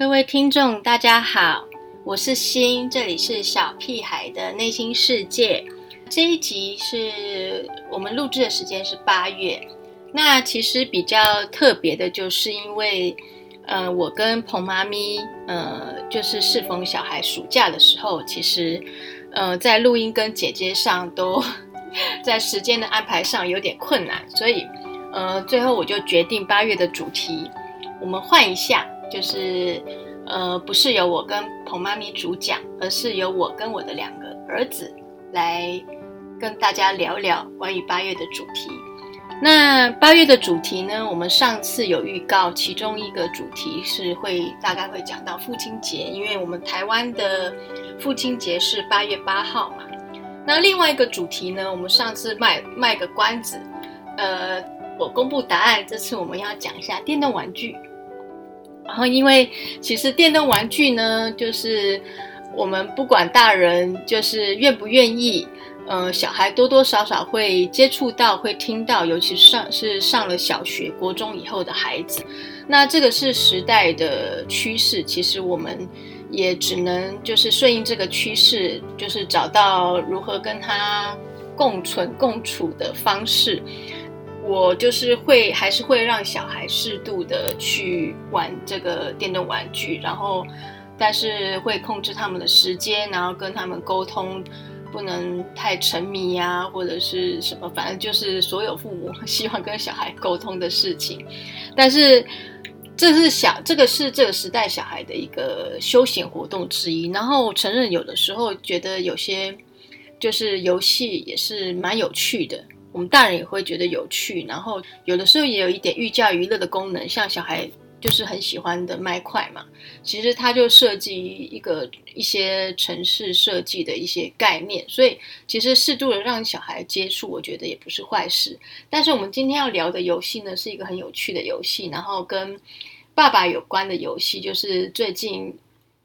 各位听众，大家好，我是心，这里是小屁孩的内心世界。这一集是我们录制的时间是八月，那其实比较特别的，就是因为，呃，我跟彭妈咪，呃，就是适逢小孩暑假的时候，其实，呃，在录音跟姐姐上都 在时间的安排上有点困难，所以，呃，最后我就决定八月的主题我们换一下。就是，呃，不是由我跟彭妈咪主讲，而是由我跟我的两个儿子来跟大家聊聊关于八月的主题。那八月的主题呢？我们上次有预告，其中一个主题是会大概会讲到父亲节，因为我们台湾的父亲节是八月八号嘛。那另外一个主题呢？我们上次卖卖个关子，呃，我公布答案，这次我们要讲一下电动玩具。然后，因为其实电动玩具呢，就是我们不管大人就是愿不愿意，呃，小孩多多少少会接触到、会听到，尤其上是上了小学、国中以后的孩子，那这个是时代的趋势。其实我们也只能就是顺应这个趋势，就是找到如何跟他共存共处的方式。我就是会，还是会让小孩适度的去玩这个电动玩具，然后，但是会控制他们的时间，然后跟他们沟通，不能太沉迷呀，或者是什么，反正就是所有父母希望跟小孩沟通的事情。但是这是小，这个是这个时代小孩的一个休闲活动之一。然后承认有的时候觉得有些就是游戏也是蛮有趣的。我们大人也会觉得有趣，然后有的时候也有一点寓教于乐的功能，像小孩就是很喜欢的麦块嘛，其实它就设计一个一些城市设计的一些概念，所以其实适度的让小孩接触，我觉得也不是坏事。但是我们今天要聊的游戏呢，是一个很有趣的游戏，然后跟爸爸有关的游戏，就是最近。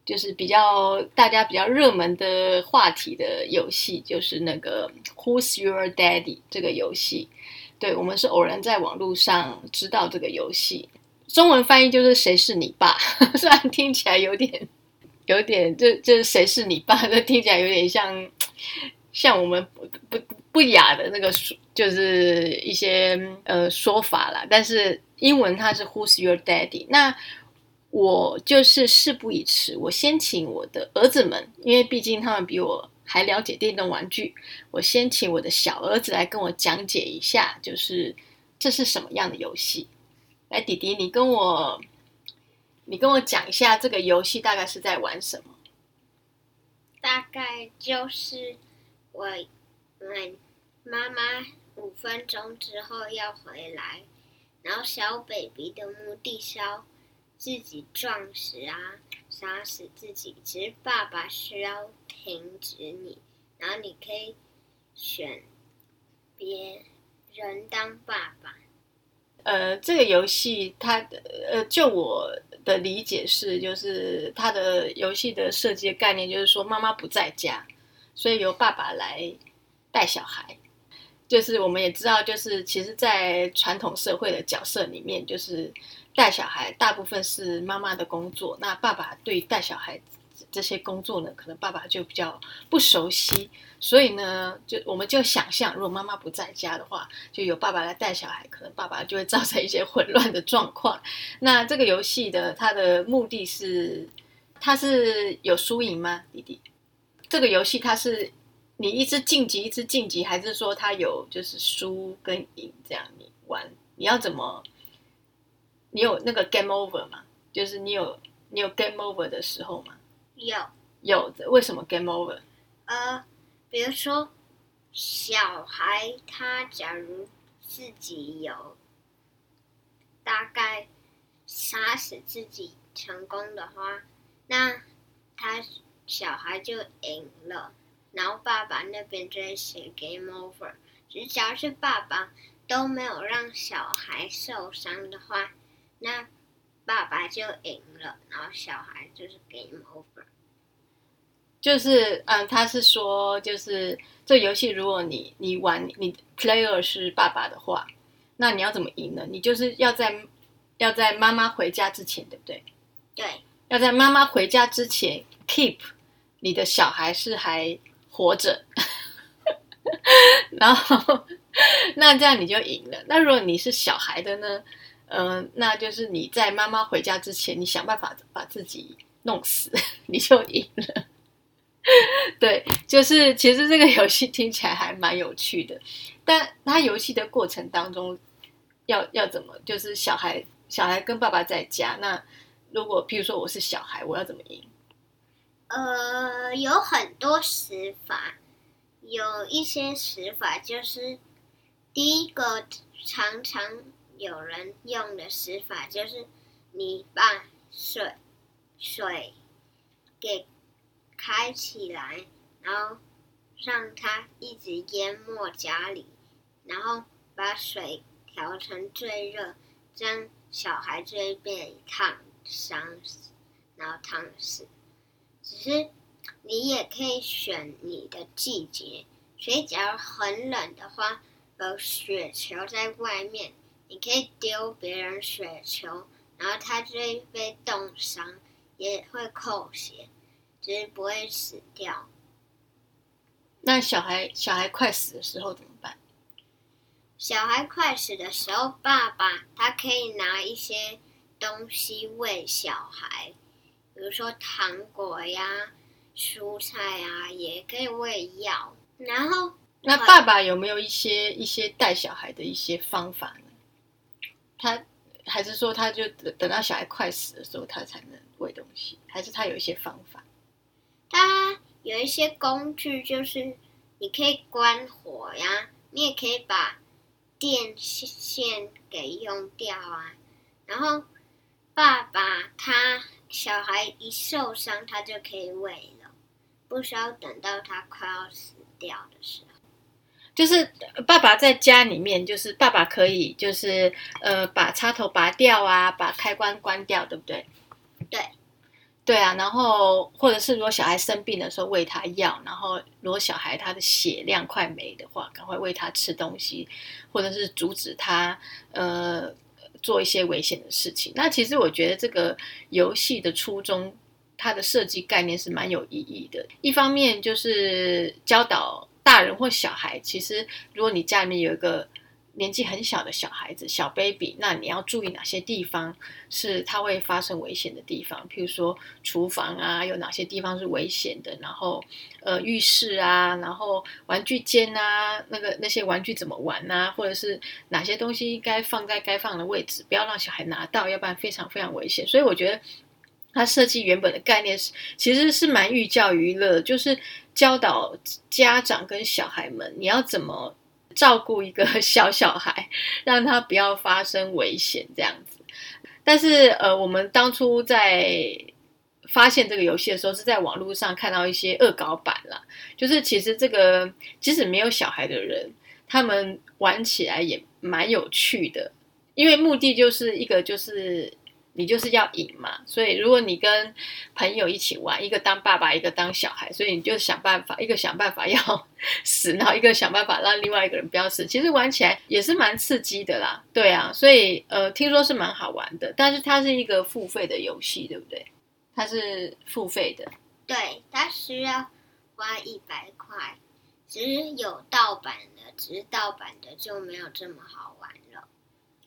就是比较大家比较热门的话题的游戏，就是那个 Who's Your Daddy 这个游戏。对我们是偶然在网络上知道这个游戏，中文翻译就是谁是你爸？虽然听起来有点有点，这这谁是你爸？这听起来有点像像我们不不不雅的那个说就是一些呃说法啦。但是英文它是 Who's Your Daddy？那我就是事不宜迟，我先请我的儿子们，因为毕竟他们比我还了解电动玩具，我先请我的小儿子来跟我讲解一下，就是这是什么样的游戏。来，弟弟，你跟我，你跟我讲一下这个游戏大概是在玩什么？大概就是我们妈妈五分钟之后要回来，然后小 baby 的目的是要。自己撞死啊，杀死自己。其实爸爸需要停止你，然后你可以选别人当爸爸。呃，这个游戏它呃，就我的理解是，就是它的游戏的设计概念就是说，妈妈不在家，所以由爸爸来带小孩。就是我们也知道，就是其实，在传统社会的角色里面，就是带小孩大部分是妈妈的工作。那爸爸对带小孩这些工作呢，可能爸爸就比较不熟悉，所以呢，就我们就想象，如果妈妈不在家的话，就由爸爸来带小孩，可能爸爸就会造成一些混乱的状况。那这个游戏的它的目的是，它是有输赢吗，弟弟？这个游戏它是。你一直晋级，一直晋级，还是说他有就是输跟赢这样？你玩你要怎么？你有那个 game over 吗？就是你有你有 game over 的时候吗？有有的。为什么 game over？呃，比如说小孩他假如自己有大概杀死自己成功的话，那他小孩就赢了。然后爸爸那边就会写 game over，只要是爸爸都没有让小孩受伤的话，那爸爸就赢了，然后小孩就是 game over。就是嗯，他是说，就是这游戏如果你你玩你 player 是爸爸的话，那你要怎么赢呢？你就是要在要在妈妈回家之前，对不对？对。要在妈妈回家之前 keep 你的小孩是还活着，然后那这样你就赢了。那如果你是小孩的呢？嗯，那就是你在妈妈回家之前，你想办法把自己弄死，你就赢了。对，就是其实这个游戏听起来还蛮有趣的，但它游戏的过程当中要要怎么？就是小孩小孩跟爸爸在家，那如果譬如说我是小孩，我要怎么赢？呃，有很多死法，有一些死法就是第一个常常有人用的死法就是你把水水给开起来，然后让它一直淹没家里，然后把水调成最热，这样小孩就会被烫伤，然后烫死。只是你也可以选你的季节，所以假如很冷的话，有雪球在外面，你可以丢别人雪球，然后他就会被冻伤，也会扣血，只是不会死掉。那小孩小孩快死的时候怎么办？小孩快死的时候，爸爸他可以拿一些东西喂小孩。比如说糖果呀、蔬菜呀，也可以喂药。然后，那爸爸有没有一些一些带小孩的一些方法呢？他还是说他就等等到小孩快死的时候，他才能喂东西？还是他有一些方法？他有一些工具，就是你可以关火呀，你也可以把电线给用掉啊。然后，爸爸他。小孩一受伤，他就可以喂了，不需要等到他快要死掉的时候。就是爸爸在家里面，就是爸爸可以，就是呃，把插头拔掉啊，把开关关掉，对不对？对，对啊。然后或者是如果小孩生病的时候喂他药，然后如果小孩他的血量快没的话，赶快喂他吃东西，或者是阻止他呃。做一些危险的事情，那其实我觉得这个游戏的初衷，它的设计概念是蛮有意义的。一方面就是教导大人或小孩，其实如果你家里面有一个。年纪很小的小孩子，小 baby，那你要注意哪些地方是它会发生危险的地方？譬如说厨房啊，有哪些地方是危险的？然后呃浴室啊，然后玩具间啊，那个那些玩具怎么玩啊？或者是哪些东西应该放在该放的位置，不要让小孩拿到，要不然非常非常危险。所以我觉得它设计原本的概念是，其实是蛮寓教于乐，就是教导家长跟小孩们你要怎么。照顾一个 小小孩，让他不要发生危险这样子。但是，呃，我们当初在发现这个游戏的时候，是在网络上看到一些恶搞版了。就是其实这个即使没有小孩的人，他们玩起来也蛮有趣的，因为目的就是一个就是。你就是要赢嘛，所以如果你跟朋友一起玩，一个当爸爸，一个当小孩，所以你就想办法，一个想办法要 死，然后一个想办法让另外一个人不要死。其实玩起来也是蛮刺激的啦，对啊，所以呃，听说是蛮好玩的，但是它是一个付费的游戏，对不对？它是付费的，对，它需要花一百块，只有盗版的，只是盗版的就没有这么好玩了。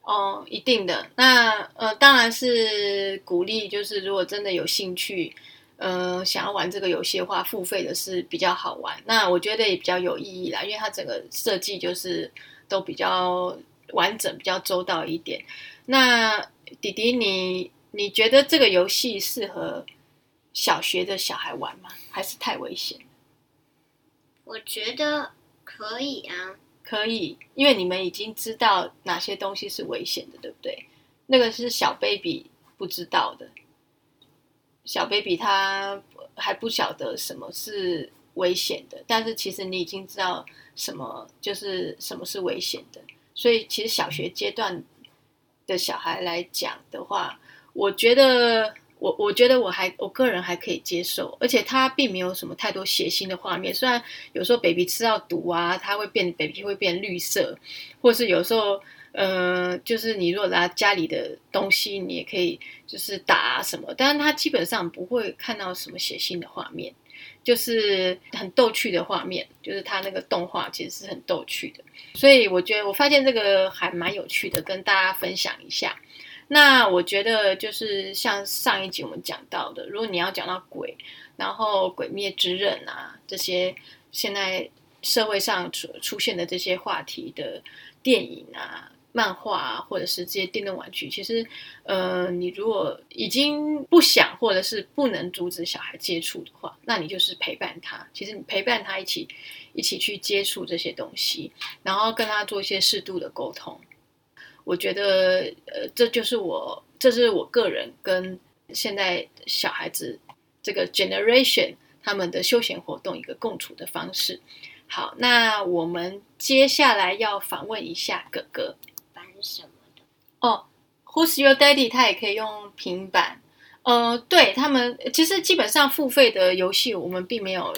哦，一定的。那呃，当然是鼓励，就是如果真的有兴趣，呃，想要玩这个游戏的话，付费的是比较好玩。那我觉得也比较有意义啦，因为它整个设计就是都比较完整、比较周到一点。那弟弟，你你觉得这个游戏适合小学的小孩玩吗？还是太危险？我觉得可以啊。可以，因为你们已经知道哪些东西是危险的，对不对？那个是小 baby 不知道的，小 baby 他还不晓得什么是危险的，但是其实你已经知道什么就是什么是危险的。所以其实小学阶段的小孩来讲的话，我觉得。我我觉得我还我个人还可以接受，而且它并没有什么太多血腥的画面。虽然有时候 baby 吃到毒啊，它会变 baby 会变绿色，或是有时候呃，就是你如果拿家里的东西，你也可以就是打什么，但是它基本上不会看到什么血腥的画面，就是很逗趣的画面，就是它那个动画其实是很逗趣的，所以我觉得我发现这个还蛮有趣的，跟大家分享一下。那我觉得就是像上一集我们讲到的，如果你要讲到鬼，然后鬼灭之刃啊这些现在社会上出出现的这些话题的电影啊、漫画啊，或者是这些电动玩具，其实呃，你如果已经不想或者是不能阻止小孩接触的话，那你就是陪伴他。其实你陪伴他一起一起去接触这些东西，然后跟他做一些适度的沟通。我觉得，呃，这就是我，这是我个人跟现在小孩子这个 generation 他们的休闲活动一个共处的方式。好，那我们接下来要访问一下哥哥玩什么的哦。Who's your daddy？他也可以用平板。呃，对他们，其实基本上付费的游戏我们并没有，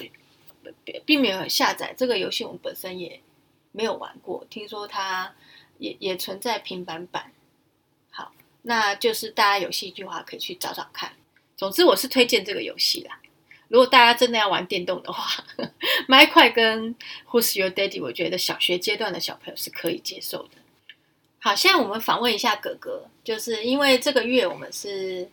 并没有下载这个游戏，我们本身也没有玩过。听说他。也也存在平板版，好，那就是大家有兴趣的话可以去找找看。总之，我是推荐这个游戏啦。如果大家真的要玩电动的话，麦块跟 Who's Your Daddy，我觉得小学阶段的小朋友是可以接受的。好，现在我们访问一下哥哥，就是因为这个月我们是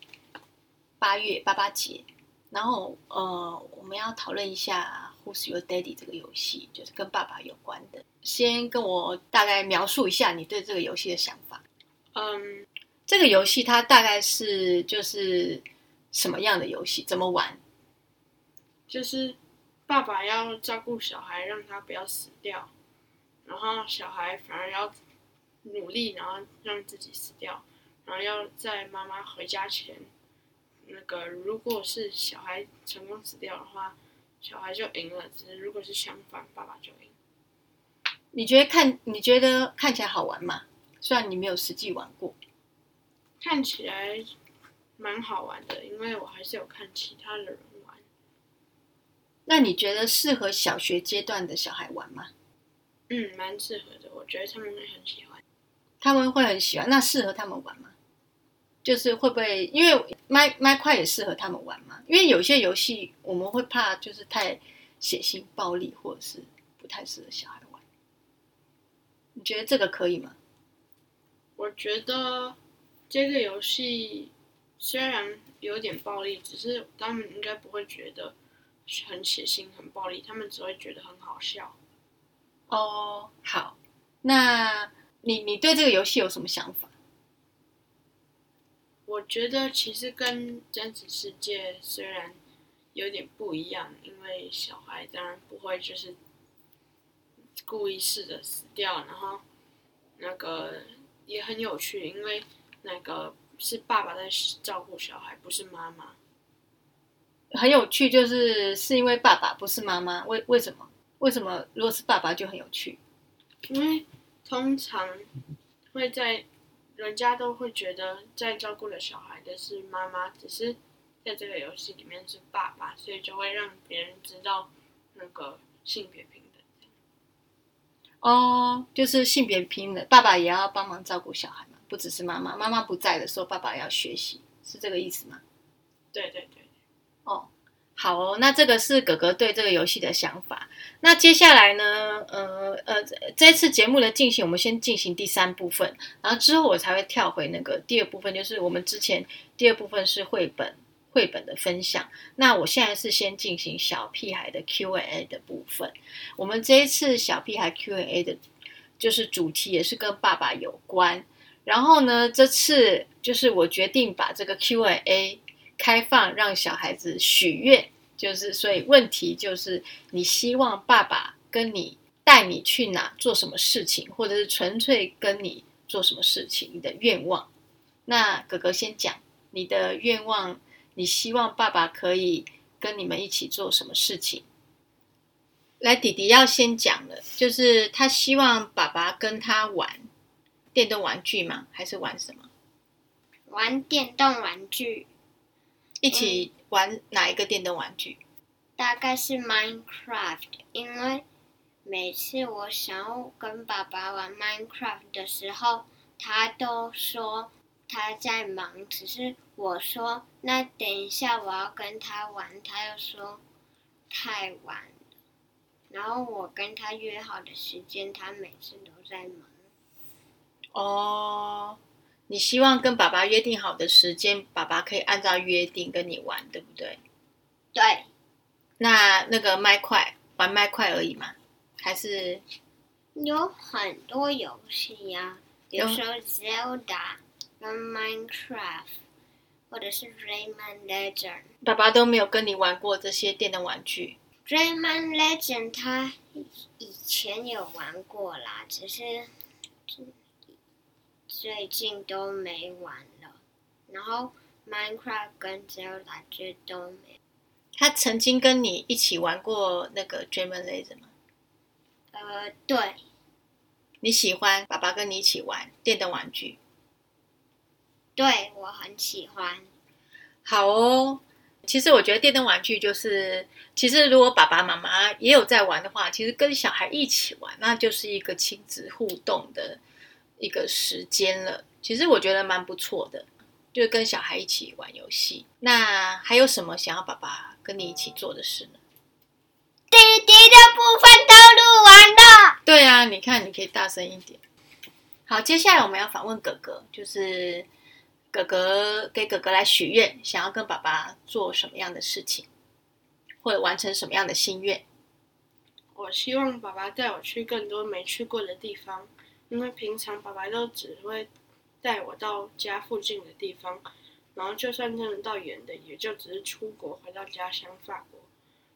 八月八八节，然后呃，我们要讨论一下 Who's Your Daddy 这个游戏，就是跟爸爸有关的。先跟我大概描述一下你对这个游戏的想法。嗯，这个游戏它大概是就是什么样的游戏？怎么玩？就是爸爸要照顾小孩，让他不要死掉，然后小孩反而要努力，然后让自己死掉，然后要在妈妈回家前，那个如果是小孩成功死掉的话，小孩就赢了；只是如果是相反，爸爸就赢。你觉得看你觉得看起来好玩吗？虽然你没有实际玩过，看起来蛮好玩的，因为我还是有看其他的人玩。那你觉得适合小学阶段的小孩玩吗？嗯，蛮适合的，我觉得他们会很喜欢。他们会很喜欢，那适合他们玩吗？就是会不会因为麦麦块也适合他们玩吗？因为有些游戏我们会怕就是太血腥暴力，或者是不太适合小孩玩。你觉得这个可以吗？我觉得这个游戏虽然有点暴力，只是他们应该不会觉得很血腥、很暴力，他们只会觉得很好笑。哦，好，那你你对这个游戏有什么想法？我觉得其实跟真实世界虽然有点不一样，因为小孩当然不会就是。故意试着死掉，然后那个也很有趣，因为那个是爸爸在照顾小孩，不是妈妈。很有趣，就是是因为爸爸不是妈妈，为为什么？为什么如果是爸爸就很有趣？因为通常会在人家都会觉得在照顾了小孩的是妈妈，只是在这个游戏里面是爸爸，所以就会让别人知道那个性别平等。哦，就是性别平等，爸爸也要帮忙照顾小孩嘛，不只是妈妈。妈妈不在的时候，爸爸要学习，是这个意思吗？对对对。哦，好哦，那这个是哥哥对这个游戏的想法。那接下来呢？呃呃，这次节目的进行，我们先进行第三部分，然后之后我才会跳回那个第二部分，就是我们之前第二部分是绘本。绘本的分享，那我现在是先进行小屁孩的 Q&A 的部分。我们这一次小屁孩 Q&A 的，就是主题也是跟爸爸有关。然后呢，这次就是我决定把这个 Q&A 开放，让小孩子许愿。就是所以问题就是你希望爸爸跟你带你去哪做什么事情，或者是纯粹跟你做什么事情，你的愿望。那哥哥先讲你的愿望。你希望爸爸可以跟你们一起做什么事情？来，弟弟要先讲了，就是他希望爸爸跟他玩电动玩具吗？还是玩什么？玩电动玩具。一起玩哪一个电动玩具？大概是 Minecraft，因为每次我想要跟爸爸玩 Minecraft 的时候，他都说他在忙，只是我说那等一下我要跟他玩，他又说太晚了。然后我跟他约好的时间，他每次都在忙。哦，你希望跟爸爸约定好的时间，爸爸可以按照约定跟你玩，对不对？对，那那个麦块玩麦块而已嘛，还是有很多游戏呀、比如有说 Zelda 跟 Minecraft，或者是 Rayman Legend。爸爸都没有跟你玩过这些电动玩具？Rayman Legend 他以前有玩过啦，只是最近都没玩了。然后 Minecraft 跟 Zelda 这都没。他曾经跟你一起玩过那个 Dream Laser 吗？呃，对，你喜欢爸爸跟你一起玩电动玩具？对我很喜欢。好哦，其实我觉得电动玩具就是，其实如果爸爸妈妈也有在玩的话，其实跟小孩一起玩，那就是一个亲子互动的一个时间了。其实我觉得蛮不错的，就是跟小孩一起玩游戏。那还有什么想要爸爸跟你一起做的事呢？弟弟的部分都录完了。对啊，你看，你可以大声一点。好，接下来我们要访问哥哥，就是哥哥给哥哥来许愿，想要跟爸爸做什么样的事情，或者完成什么样的心愿。我希望爸爸带我去更多没去过的地方，因为平常爸爸都只会带我到家附近的地方，然后就算真的到远的，也就只是出国回到家乡法国。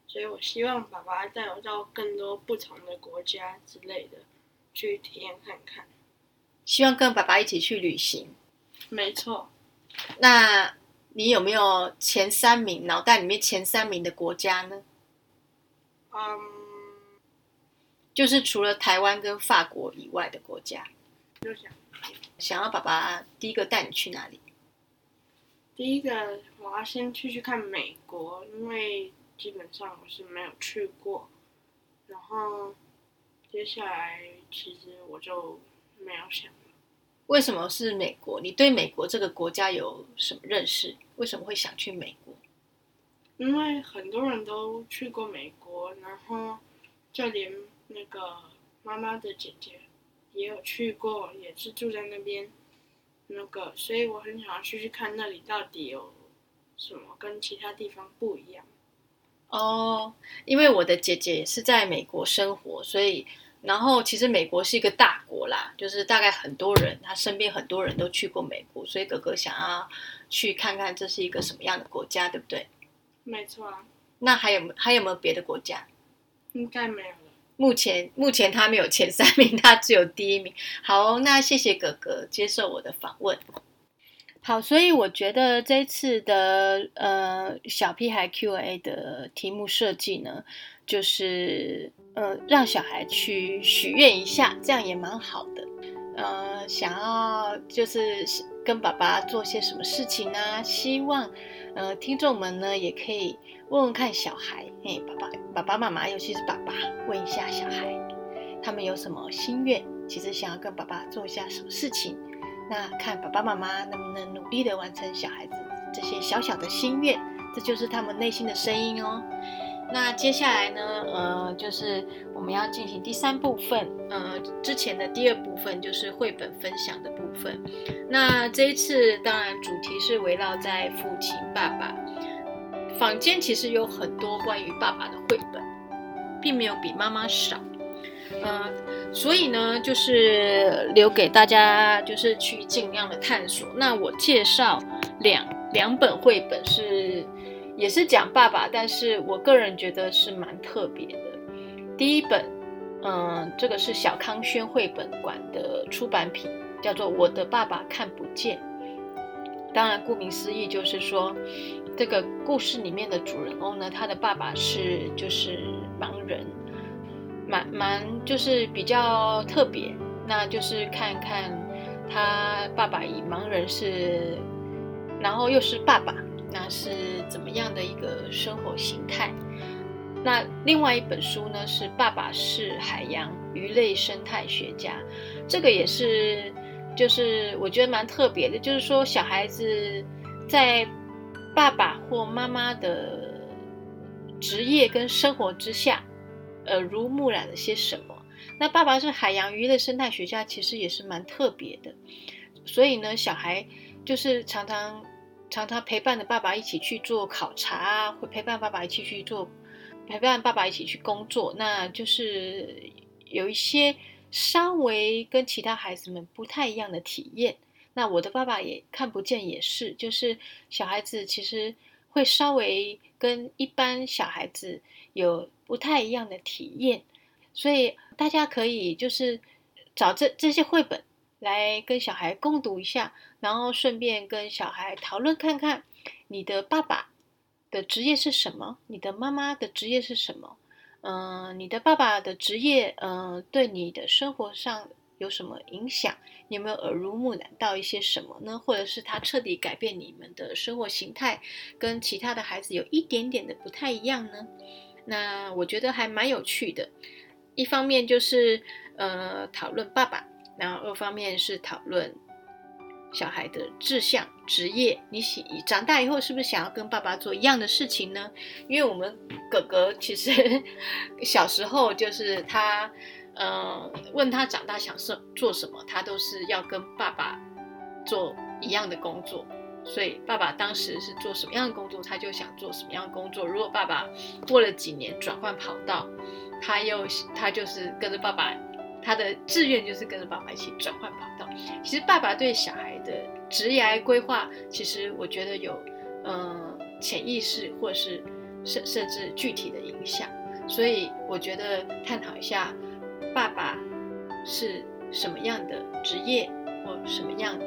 所以我希望爸爸带我到更多不同的国家之类的，去体验看看。希望跟爸爸一起去旅行。没错，那你有没有前三名？脑袋里面前三名的国家呢？嗯，就是除了台湾跟法国以外的国家。就想想要爸爸第一个带你去哪里？第一个我要先去去看美国，因为基本上我是没有去过。然后接下来其实我就没有想了，为什么是美国？你对美国这个国家有什么认识？为什么会想去美国？因为很多人都去过美国，然后就连那个妈妈的姐姐也有去过，也是住在那边。那个，所以我很想要去去看那里到底有什么跟其他地方不一样。哦，因为我的姐姐也是在美国生活，所以然后其实美国是一个大国啦，就是大概很多人，他身边很多人都去过美国，所以哥哥想要去看看这是一个什么样的国家，对不对？没错啊，那还有没还有没有别的国家？应该没有了。目前目前他没有前三名，他只有第一名。好，那谢谢哥哥接受我的访问。好，所以我觉得这次的呃小屁孩 Q&A 的题目设计呢，就是呃让小孩去许愿一下，这样也蛮好的。呃，想要就是跟爸爸做些什么事情呢？希望呃听众们呢也可以问问看小孩，嘿，爸爸爸爸妈妈，尤其是爸爸，问一下小孩，他们有什么心愿，其实想要跟爸爸做一下什么事情。那看爸爸妈妈能不能努力的完成小孩子这些小小的心愿，这就是他们内心的声音哦。那接下来呢，呃，就是我们要进行第三部分，呃，之前的第二部分就是绘本分享的部分。那这一次当然主题是围绕在父亲爸爸，坊间其实有很多关于爸爸的绘本，并没有比妈妈少。呃、所以呢，就是留给大家，就是去尽量的探索。那我介绍两两本绘本是，也是讲爸爸，但是我个人觉得是蛮特别的。第一本，嗯、这个是小康轩绘本馆的出版品，叫做《我的爸爸看不见》。当然，顾名思义，就是说这个故事里面的主人公呢，他的爸爸是就是盲人。蛮蛮就是比较特别，那就是看看他爸爸以盲人是，然后又是爸爸，那是怎么样的一个生活形态？那另外一本书呢是《爸爸是海洋鱼类生态学家》，这个也是就是我觉得蛮特别的，就是说小孩子在爸爸或妈妈的职业跟生活之下，耳濡目染了些什么。那爸爸是海洋鱼类生态学家，其实也是蛮特别的。所以呢，小孩就是常常常常陪伴着爸爸一起去做考察啊，会陪伴爸爸一起去做，陪伴爸爸一起去工作。那就是有一些。稍微跟其他孩子们不太一样的体验，那我的爸爸也看不见，也是，就是小孩子其实会稍微跟一般小孩子有不太一样的体验，所以大家可以就是找这这些绘本来跟小孩共读一下，然后顺便跟小孩讨论看看你的爸爸的职业是什么，你的妈妈的职业是什么。嗯，你的爸爸的职业，嗯，对你的生活上有什么影响？有没有耳濡目染到一些什么呢？或者是他彻底改变你们的生活形态，跟其他的孩子有一点点的不太一样呢？那我觉得还蛮有趣的。一方面就是呃讨论爸爸，然后二方面是讨论。小孩的志向、职业，你喜长大以后是不是想要跟爸爸做一样的事情呢？因为我们哥哥其实 小时候就是他，呃，问他长大想做做什么，他都是要跟爸爸做一样的工作。所以爸爸当时是做什么样的工作，他就想做什么样的工作。如果爸爸过了几年转换跑道，他又他就是跟着爸爸。他的志愿就是跟着爸爸一起转换跑道。其实爸爸对小孩的职业规划，其实我觉得有，嗯，潜意识或是甚甚至具体的影响。所以我觉得探讨一下，爸爸是什么样的职业或什么样的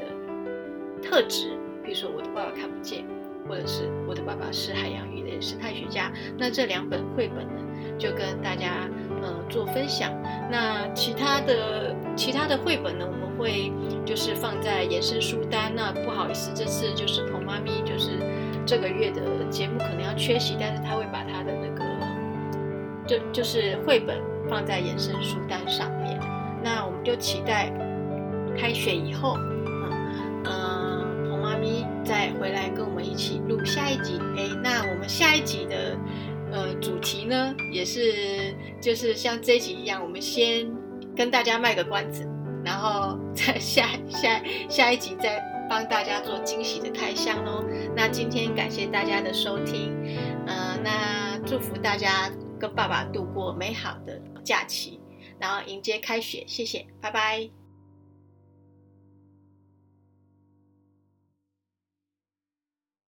特质，比如说我的爸爸看不见，或者是我的爸爸是海洋鱼的生态学家。那这两本绘本呢，就跟大家。呃，做分享。那其他的其他的绘本呢，我们会就是放在延伸书单。那不好意思，这次就是彭妈咪就是这个月的节目可能要缺席，但是他会把他的那个就就是绘本放在延伸书单上面。那我们就期待开学以后，嗯嗯，彭妈咪再回来跟我们一起录下一集。哎，那我们下一集的。呃，主题呢也是就是像这一集一样，我们先跟大家卖个关子，然后在下下下一集再帮大家做惊喜的开箱哦。那今天感谢大家的收听，呃，那祝福大家跟爸爸度过美好的假期，然后迎接开学，谢谢，拜拜。